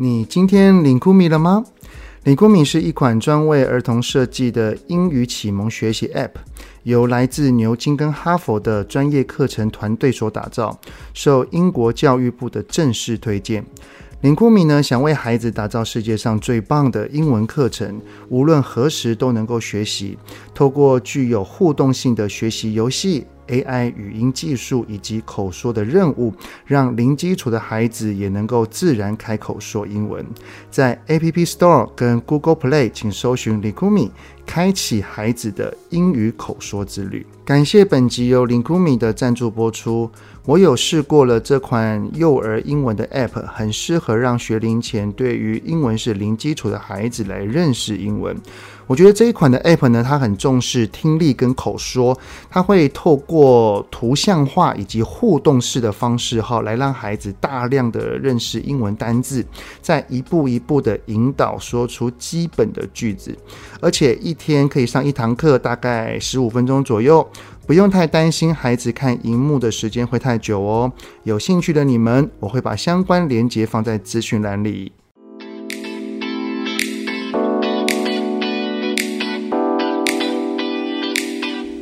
你今天领酷米了吗？领酷米是一款专为儿童设计的英语启蒙学习 App，由来自牛津跟哈佛的专业课程团队所打造，受英国教育部的正式推荐。领酷米呢，想为孩子打造世界上最棒的英文课程，无论何时都能够学习。透过具有互动性的学习游戏、AI 语音技术以及口说的任务，让零基础的孩子也能够自然开口说英文。在 App Store 跟 Google Play，请搜寻 Lingumi，，开启孩子的英语口说之旅。感谢本集由 Lingumi 的赞助播出。我有试过了这款幼儿英文的 App，很适合让学龄前对于英文是零基础的孩子来认识英文。我觉得这一款的 App 呢，它很重视听力跟口说，它会透过图像化以及互动式的方式哈，来让孩子大量的认识英文单字，再一步一步的引导说出基本的句子，而且一天可以上一堂课，大概十五分钟左右。不用太担心孩子看荧幕的时间会太久哦。有兴趣的你们，我会把相关链接放在资讯栏里。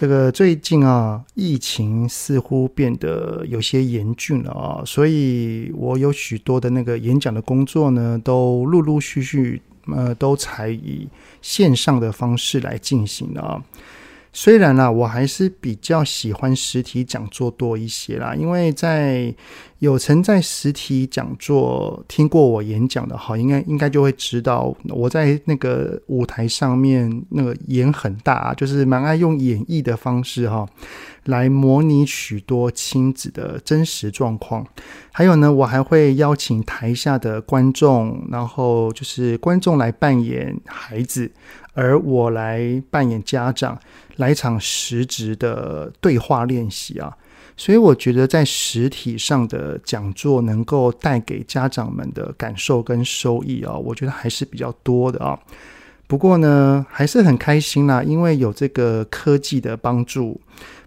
这个最近啊，疫情似乎变得有些严峻了啊，所以我有许多的那个演讲的工作呢，都陆陆续续呃，都才以线上的方式来进行了啊。虽然啦，我还是比较喜欢实体讲座多一些啦，因为在有曾在实体讲座听过我演讲的哈，应该应该就会知道我在那个舞台上面那个演很大，就是蛮爱用演绎的方式哈，来模拟许多亲子的真实状况。还有呢，我还会邀请台下的观众，然后就是观众来扮演孩子，而我来扮演家长。来场实质的对话练习啊，所以我觉得在实体上的讲座能够带给家长们的感受跟收益啊，我觉得还是比较多的啊。不过呢，还是很开心啦，因为有这个科技的帮助。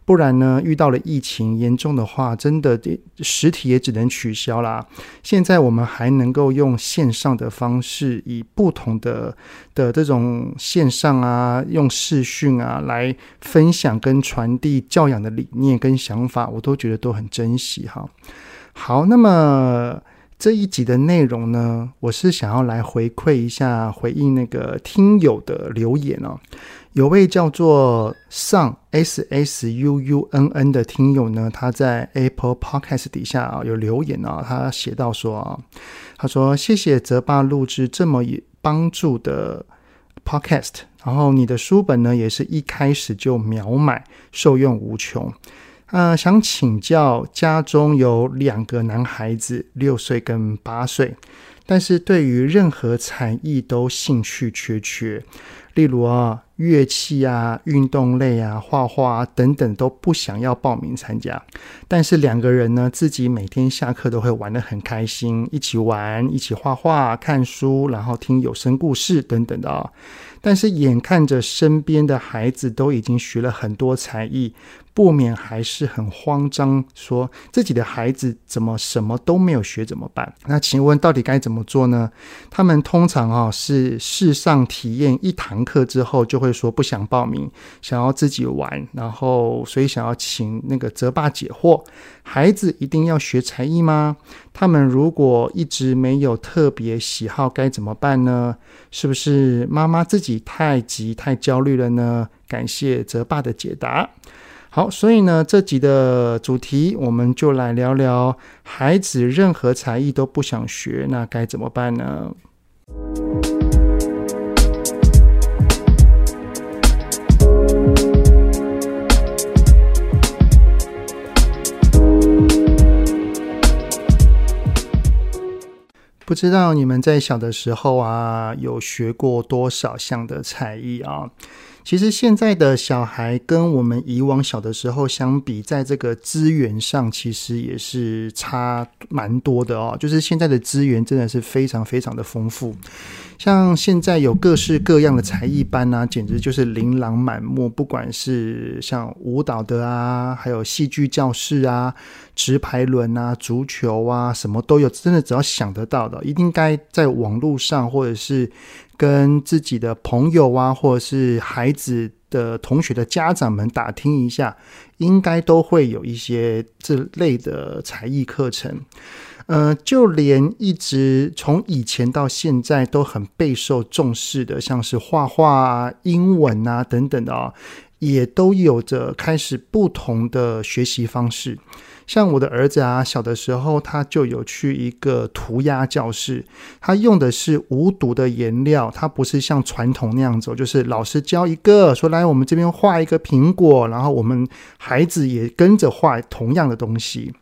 不然呢，遇到了疫情严重的话，真的实体也只能取消啦。现在我们还能够用线上的方式，以不同的的这种线上啊，用视讯啊来分享跟传递教养的理念跟想法，我都觉得都很珍惜哈。好，那么这一集的内容呢，我是想要来回馈一下，回应那个听友的留言哦。有位叫做 Sun S S U U N N 的听友呢，他在 Apple Podcast 底下啊有留言啊，他写到说啊，他说谢谢泽爸录制这么有帮助的 Podcast，然后你的书本呢也是一开始就秒买，受用无穷。呃，想请教，家中有两个男孩子，六岁跟八岁，但是对于任何才艺都兴趣缺缺。例如啊，乐器啊、运动类啊、画画等等都不想要报名参加，但是两个人呢，自己每天下课都会玩得很开心，一起玩、一起画画、看书，然后听有声故事等等的啊。但是眼看着身边的孩子都已经学了很多才艺。不免还是很慌张，说自己的孩子怎么什么都没有学怎么办？那请问到底该怎么做呢？他们通常啊是试上体验一堂课之后就会说不想报名，想要自己玩，然后所以想要请那个泽爸解惑：孩子一定要学才艺吗？他们如果一直没有特别喜好该怎么办呢？是不是妈妈自己太急太焦虑了呢？感谢泽爸的解答。好，所以呢，这集的主题我们就来聊聊孩子任何才艺都不想学，那该怎么办呢？不知道你们在小的时候啊，有学过多少项的才艺啊？其实现在的小孩跟我们以往小的时候相比，在这个资源上其实也是差蛮多的哦。就是现在的资源真的是非常非常的丰富，像现在有各式各样的才艺班啊，简直就是琳琅满目。不管是像舞蹈的啊，还有戏剧教室啊、直排轮啊、足球啊，什么都有。真的只要想得到的，一定该在网络上或者是。跟自己的朋友啊，或者是孩子的同学的家长们打听一下，应该都会有一些这类的才艺课程。呃，就连一直从以前到现在都很备受重视的，像是画画啊、英文啊等等的啊，也都有着开始不同的学习方式。像我的儿子啊，小的时候他就有去一个涂鸦教室，他用的是无毒的颜料，他不是像传统那样子，就是老师教一个，说来我们这边画一个苹果，然后我们孩子也跟着画同样的东西。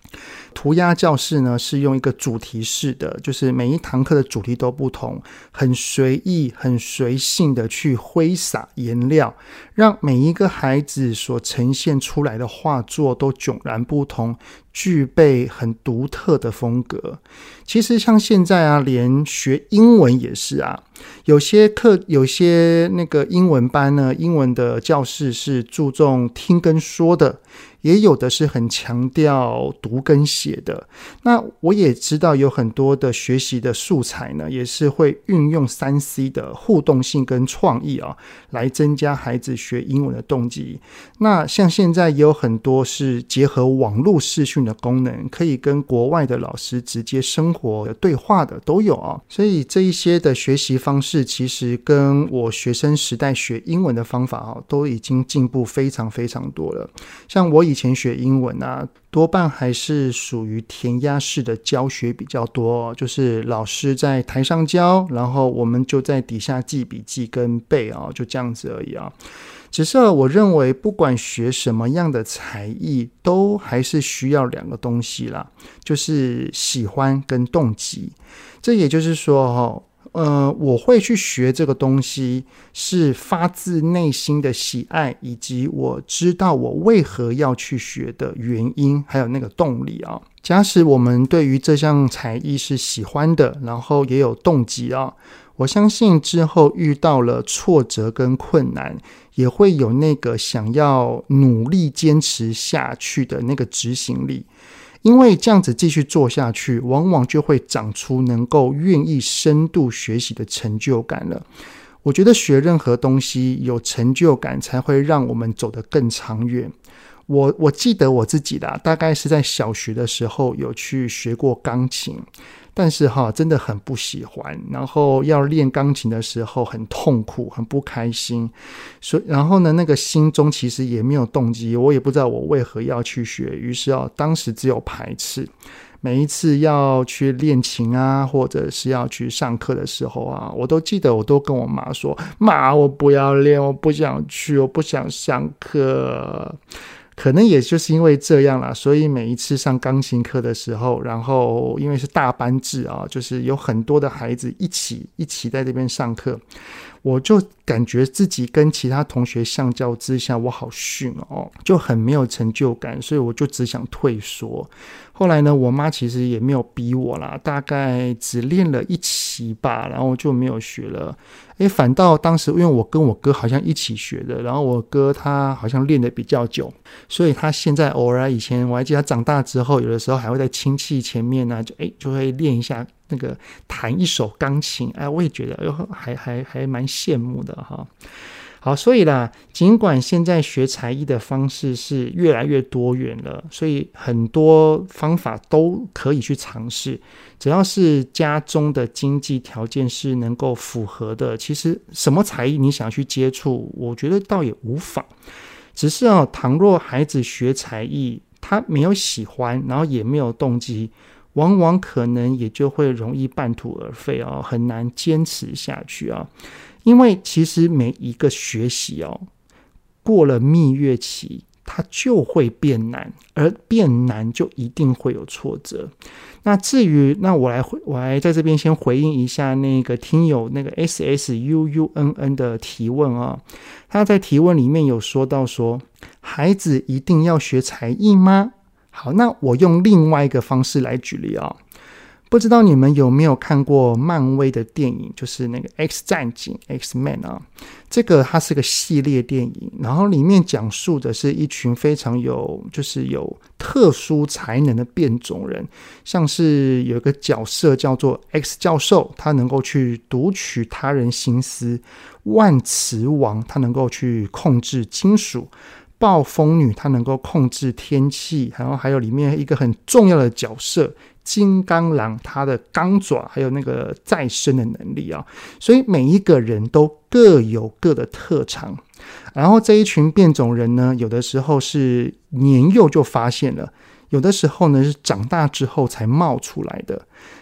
涂鸦教室呢，是用一个主题式的，就是每一堂课的主题都不同，很随意、很随性的去挥洒颜料，让每一个孩子所呈现出来的画作都迥然不同。具备很独特的风格。其实像现在啊，连学英文也是啊，有些课，有些那个英文班呢，英文的教室是注重听跟说的，也有的是很强调读跟写的。那我也知道有很多的学习的素材呢，也是会运用三 C 的互动性跟创意啊，来增加孩子学英文的动机。那像现在也有很多是结合网络视讯的功能，可以跟国外的老师直接生活的对话的都有啊。所以这一些的学习方式，其实跟我学生时代学英文的方法啊，都已经进步非常非常多了。像我以前学英文啊，多半还是属于填鸭式的教学比较多，就是老师在台上教，然后我们就在底下记笔记跟背啊，就这样子而已啊。只是我认为，不管学什么样的才艺，都还是需要两个东西啦，就是喜欢跟动机。这也就是说，哈，呃，我会去学这个东西，是发自内心的喜爱，以及我知道我为何要去学的原因，还有那个动力啊。假使我们对于这项才艺是喜欢的，然后也有动机啊。我相信之后遇到了挫折跟困难，也会有那个想要努力坚持下去的那个执行力，因为这样子继续做下去，往往就会长出能够愿意深度学习的成就感了。我觉得学任何东西有成就感，才会让我们走得更长远。我我记得我自己的，大概是在小学的时候有去学过钢琴。但是哈，真的很不喜欢。然后要练钢琴的时候很痛苦，很不开心。所以，然后呢，那个心中其实也没有动机，我也不知道我为何要去学。于是啊，当时只有排斥。每一次要去练琴啊，或者是要去上课的时候啊，我都记得，我都跟我妈说：“妈，我不要练，我不想去，我不想上课。”可能也就是因为这样啦，所以每一次上钢琴课的时候，然后因为是大班制啊，就是有很多的孩子一起一起在这边上课，我就感觉自己跟其他同学相较之下，我好逊哦，就很没有成就感，所以我就只想退缩。后来呢，我妈其实也没有逼我啦，大概只练了一期吧，然后就没有学了。诶，反倒当时因为我跟我哥好像一起学的，然后我哥他好像练得比较久，所以他现在偶尔以前我还记得他长大之后，有的时候还会在亲戚前面呢，就诶就会练一下那个弹一首钢琴。哎，我也觉得哟，还还还蛮羡慕的哈。好，所以啦，尽管现在学才艺的方式是越来越多元了，所以很多方法都可以去尝试。只要是家中的经济条件是能够符合的，其实什么才艺你想去接触，我觉得倒也无妨。只是啊，倘若孩子学才艺，他没有喜欢，然后也没有动机，往往可能也就会容易半途而废啊，很难坚持下去啊。因为其实每一个学习哦，过了蜜月期，它就会变难，而变难就一定会有挫折。那至于，那我来回，我来在这边先回应一下那个听友那个 S S U U N N 的提问啊，他在提问里面有说到说，孩子一定要学才艺吗？好，那我用另外一个方式来举例啊。不知道你们有没有看过漫威的电影，就是那个 X 战警 X-Men 啊，这个它是个系列电影，然后里面讲述的是一群非常有就是有特殊才能的变种人，像是有一个角色叫做 X 教授，他能够去读取他人心思；万磁王他能够去控制金属；暴风女她能够控制天气，然后还有里面一个很重要的角色。金刚狼，它的钢爪还有那个再生的能力啊，所以每一个人都各有各的特长。然后这一群变种人呢，有的时候是年幼就发现了，有的时候呢是长大之后才冒出来的。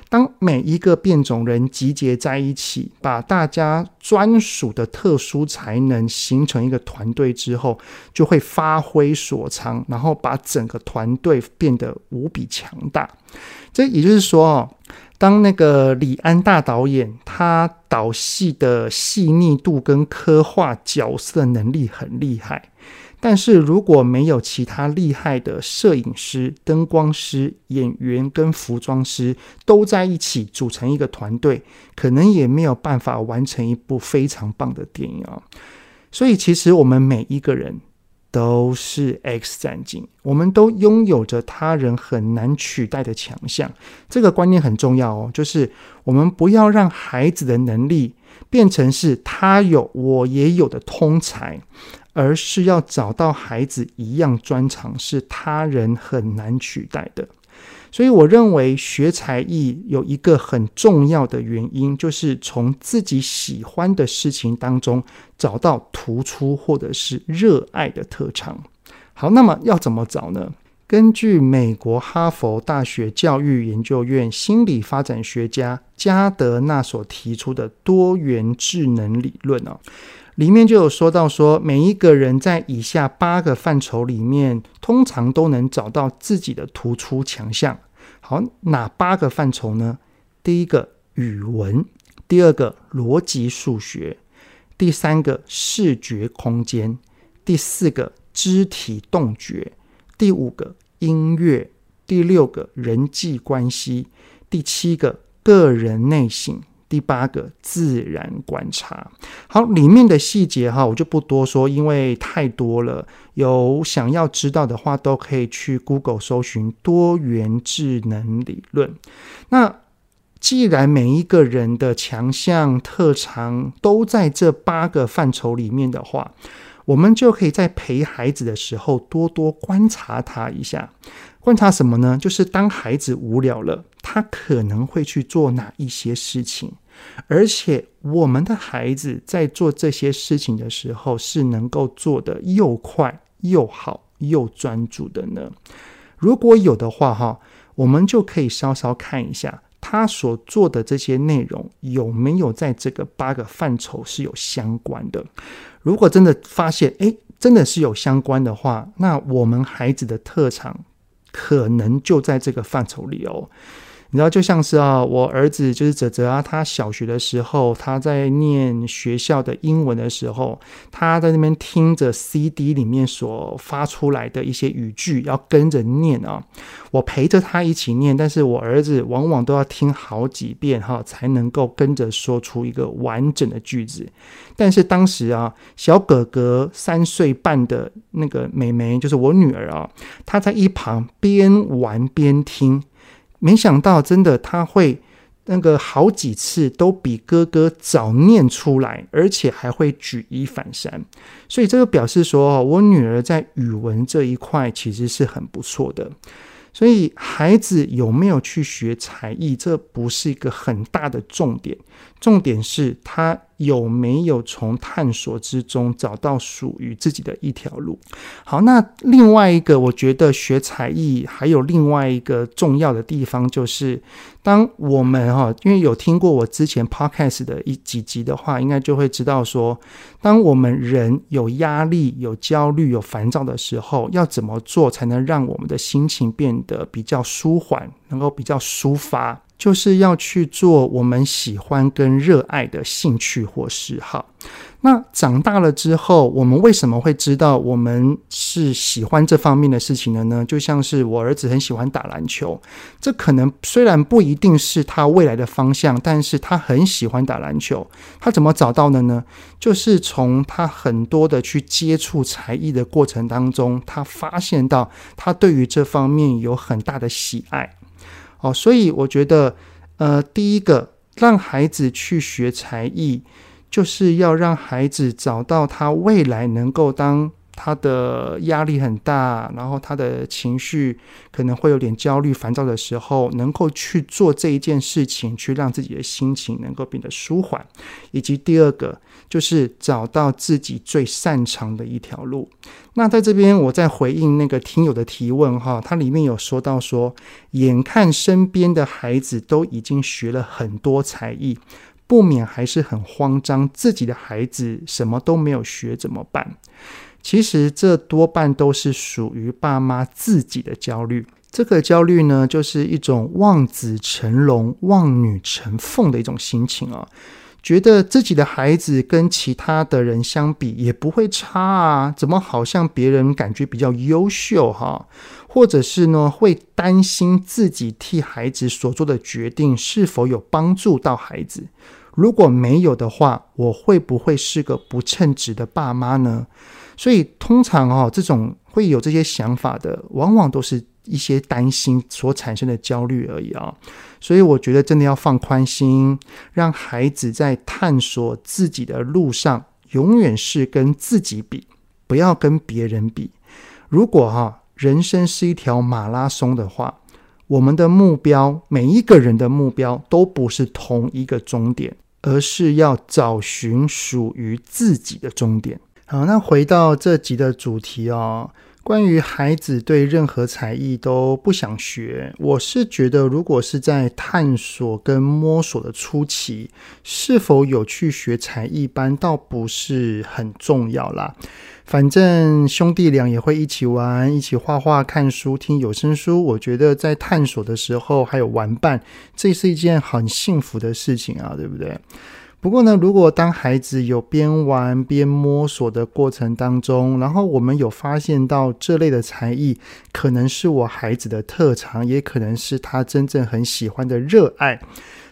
当每一个变种人集结在一起，把大家专属的特殊才能形成一个团队之后，就会发挥所长，然后把整个团队变得无比强大。这也就是说哦，当那个李安大导演他导戏的细腻度跟刻画角色能力很厉害。但是如果没有其他厉害的摄影师、灯光师、演员跟服装师都在一起组成一个团队，可能也没有办法完成一部非常棒的电影啊。所以，其实我们每一个人都是 X 战警，我们都拥有着他人很难取代的强项。这个观念很重要哦，就是我们不要让孩子的能力变成是他有我也有的通才。而是要找到孩子一样专长，是他人很难取代的。所以，我认为学才艺有一个很重要的原因，就是从自己喜欢的事情当中找到突出或者是热爱的特长。好，那么要怎么找呢？根据美国哈佛大学教育研究院心理发展学家加德纳所提出的多元智能理论啊。里面就有说到说，每一个人在以下八个范畴里面，通常都能找到自己的突出强项。好，哪八个范畴呢？第一个语文，第二个逻辑数学，第三个视觉空间，第四个肢体动觉，第五个音乐，第六个人际关系，第七个个人内省。第八个自然观察，好，里面的细节哈，我就不多说，因为太多了。有想要知道的话，都可以去 Google 搜寻多元智能理论。那既然每一个人的强项特长都在这八个范畴里面的话，我们就可以在陪孩子的时候多多观察他一下。观察什么呢？就是当孩子无聊了，他可能会去做哪一些事情，而且我们的孩子在做这些事情的时候是能够做得又快又好又专注的呢？如果有的话，哈，我们就可以稍稍看一下他所做的这些内容有没有在这个八个范畴是有相关的。如果真的发现，哎，真的是有相关的话，那我们孩子的特长。可能就在这个范畴里哦。你知道，就像是啊，我儿子就是泽泽啊，他小学的时候，他在念学校的英文的时候，他在那边听着 CD 里面所发出来的一些语句，要跟着念啊。我陪着他一起念，但是我儿子往往都要听好几遍哈，才能够跟着说出一个完整的句子。但是当时啊，小哥哥三岁半的那个妹妹，就是我女儿啊，她在一旁边玩边听。没想到，真的他会那个好几次都比哥哥早念出来，而且还会举一反三。所以这个表示说，我女儿在语文这一块其实是很不错的。所以孩子有没有去学才艺，这不是一个很大的重点。重点是他有没有从探索之中找到属于自己的一条路？好，那另外一个，我觉得学才艺还有另外一个重要的地方，就是当我们哈，因为有听过我之前 podcast 的一几集的话，应该就会知道说，当我们人有压力、有焦虑、有烦躁的时候，要怎么做才能让我们的心情变得比较舒缓，能够比较抒发？就是要去做我们喜欢跟热爱的兴趣或嗜好。那长大了之后，我们为什么会知道我们是喜欢这方面的事情的呢？就像是我儿子很喜欢打篮球，这可能虽然不一定是他未来的方向，但是他很喜欢打篮球。他怎么找到的呢？就是从他很多的去接触才艺的过程当中，他发现到他对于这方面有很大的喜爱。哦，所以我觉得，呃，第一个让孩子去学才艺，就是要让孩子找到他未来能够当。他的压力很大，然后他的情绪可能会有点焦虑、烦躁的时候，能够去做这一件事情，去让自己的心情能够变得舒缓。以及第二个，就是找到自己最擅长的一条路。那在这边，我在回应那个听友的提问哈，它里面有说到说，眼看身边的孩子都已经学了很多才艺，不免还是很慌张，自己的孩子什么都没有学怎么办？其实这多半都是属于爸妈自己的焦虑。这个焦虑呢，就是一种望子成龙、望女成凤的一种心情啊，觉得自己的孩子跟其他的人相比也不会差啊，怎么好像别人感觉比较优秀哈？或者是呢，会担心自己替孩子所做的决定是否有帮助到孩子？如果没有的话，我会不会是个不称职的爸妈呢？所以，通常哦，这种会有这些想法的，往往都是一些担心所产生的焦虑而已啊。所以，我觉得真的要放宽心，让孩子在探索自己的路上，永远是跟自己比，不要跟别人比。如果哈，人生是一条马拉松的话，我们的目标，每一个人的目标都不是同一个终点，而是要找寻属于自己的终点。好，那回到这集的主题哦，关于孩子对任何才艺都不想学，我是觉得，如果是在探索跟摸索的初期，是否有去学才艺班，倒不是很重要啦。反正兄弟俩也会一起玩，一起画画、看书、听有声书。我觉得在探索的时候还有玩伴，这是一件很幸福的事情啊，对不对？不过呢，如果当孩子有边玩边摸索的过程当中，然后我们有发现到这类的才艺可能是我孩子的特长，也可能是他真正很喜欢的热爱，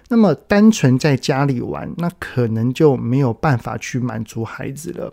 那么单纯在家里玩，那可能就没有办法去满足孩子了。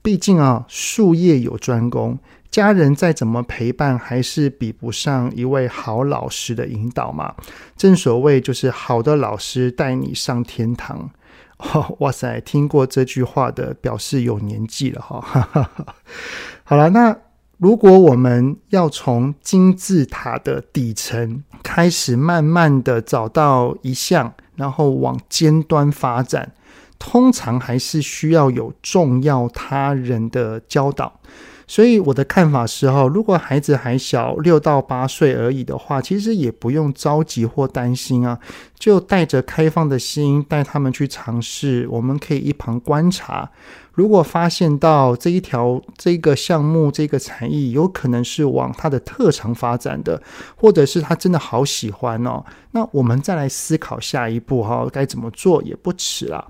毕竟啊，术业有专攻，家人再怎么陪伴，还是比不上一位好老师的引导嘛。正所谓，就是好的老师带你上天堂。哇塞！听过这句话的表示有年纪了哈。好了，那如果我们要从金字塔的底层开始，慢慢的找到一项，然后往尖端发展，通常还是需要有重要他人的教导。所以我的看法是哈，如果孩子还小，六到八岁而已的话，其实也不用着急或担心啊，就带着开放的心带他们去尝试。我们可以一旁观察，如果发现到这一条这个项目这个才艺有可能是往他的特长发展的，或者是他真的好喜欢哦，那我们再来思考下一步哈，该怎么做也不迟啦。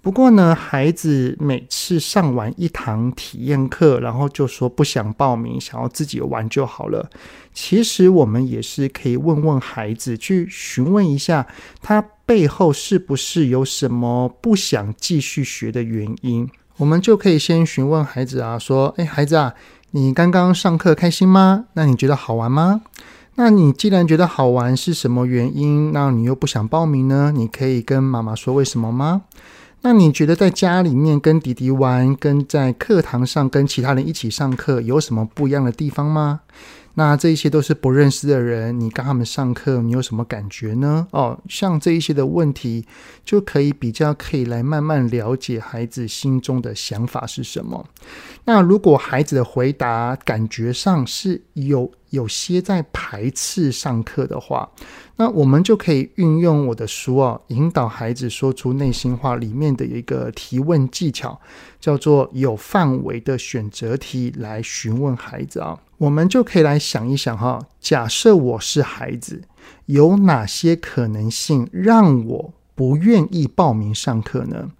不过呢，孩子每次上完一堂体验课，然后就说不想报名，想要自己玩就好了。其实我们也是可以问问孩子，去询问一下他背后是不是有什么不想继续学的原因。我们就可以先询问孩子啊，说：“诶，孩子啊，你刚刚上课开心吗？那你觉得好玩吗？那你既然觉得好玩，是什么原因？那你又不想报名呢？你可以跟妈妈说为什么吗？”那你觉得在家里面跟弟弟玩，跟在课堂上跟其他人一起上课有什么不一样的地方吗？那这一些都是不认识的人，你跟他们上课，你有什么感觉呢？哦，像这一些的问题，就可以比较可以来慢慢了解孩子心中的想法是什么。那如果孩子的回答感觉上是有有些在排斥上课的话，那我们就可以运用我的书哦，引导孩子说出内心话里面的一个提问技巧，叫做有范围的选择题来询问孩子啊。我们就可以来想一想哈，假设我是孩子，有哪些可能性让我不愿意报名上课呢？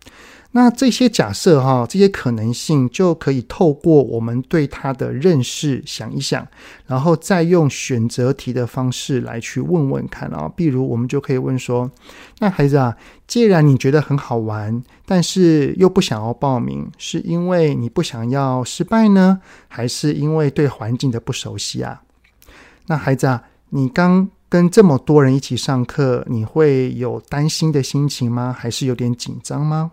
那这些假设哈，这些可能性就可以透过我们对他的认识想一想，然后再用选择题的方式来去问问看啊。比如我们就可以问说：那孩子啊，既然你觉得很好玩，但是又不想要报名，是因为你不想要失败呢，还是因为对环境的不熟悉啊？那孩子啊，你刚跟这么多人一起上课，你会有担心的心情吗？还是有点紧张吗？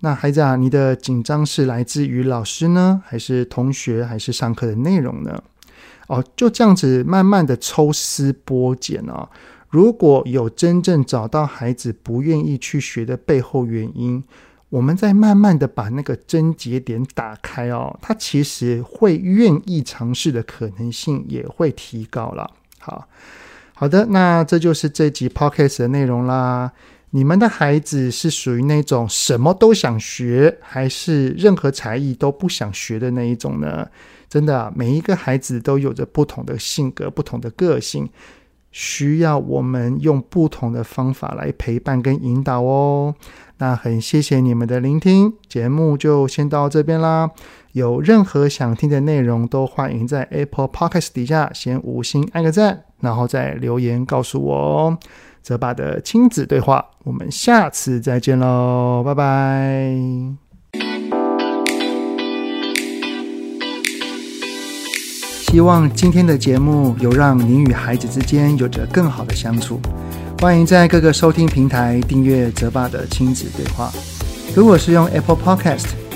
那孩子啊，你的紧张是来自于老师呢，还是同学，还是上课的内容呢？哦，就这样子慢慢的抽丝剥茧哦。如果有真正找到孩子不愿意去学的背后原因，我们再慢慢的把那个症结点打开哦，他其实会愿意尝试的可能性也会提高了。好，好的，那这就是这集 Podcast 的内容啦。你们的孩子是属于那种什么都想学，还是任何才艺都不想学的那一种呢？真的，每一个孩子都有着不同的性格、不同的个性，需要我们用不同的方法来陪伴跟引导哦。那很谢谢你们的聆听，节目就先到这边啦。有任何想听的内容，都欢迎在 Apple Podcast 底下先五星按个赞，然后再留言告诉我哦。泽爸的亲子对话，我们下次再见喽，拜拜。希望今天的节目有让您与孩子之间有着更好的相处。欢迎在各个收听平台订阅泽爸的亲子对话。如果是用 Apple Podcast，